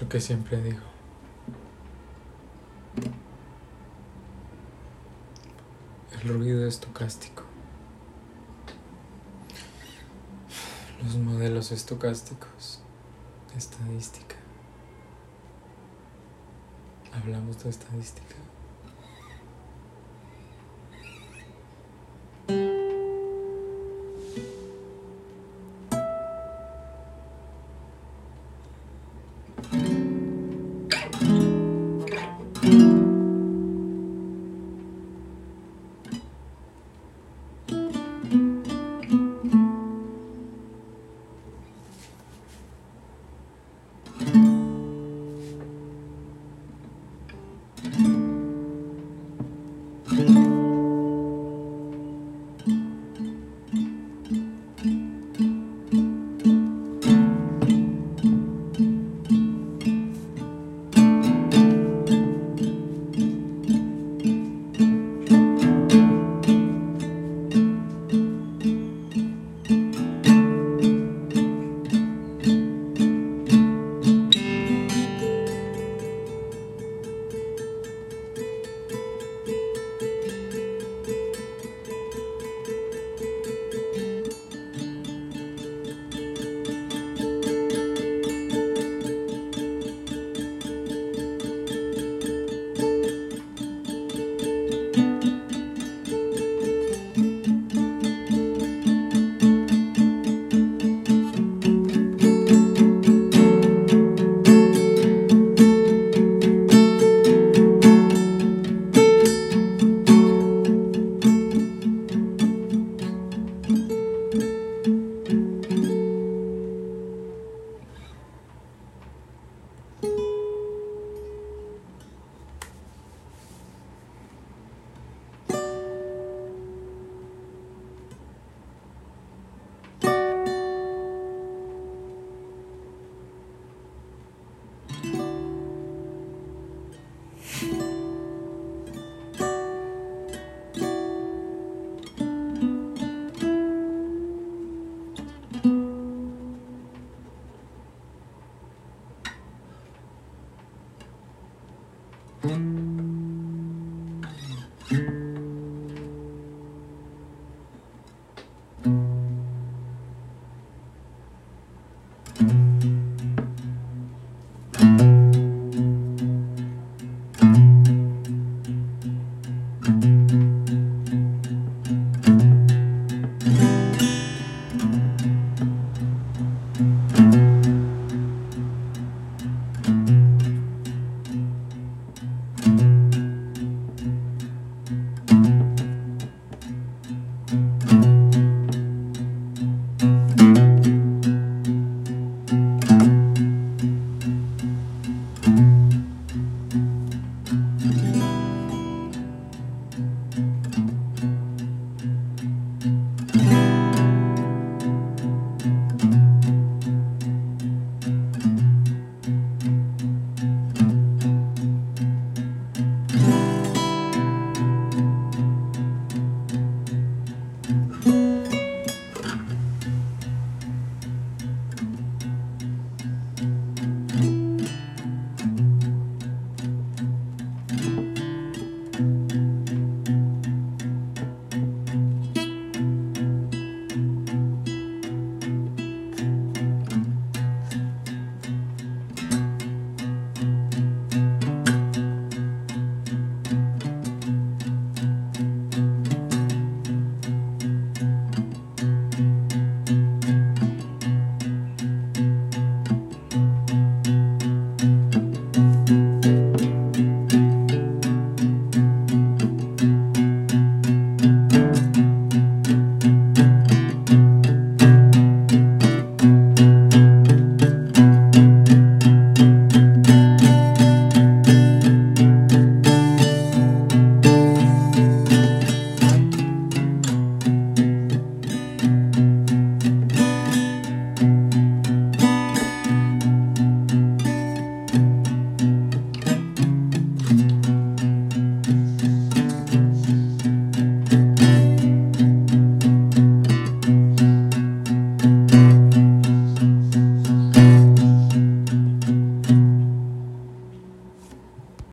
Lo que siempre digo. El ruido estocástico. Los modelos estocásticos. Estadística. Hablamos de estadística. thank mm -hmm. you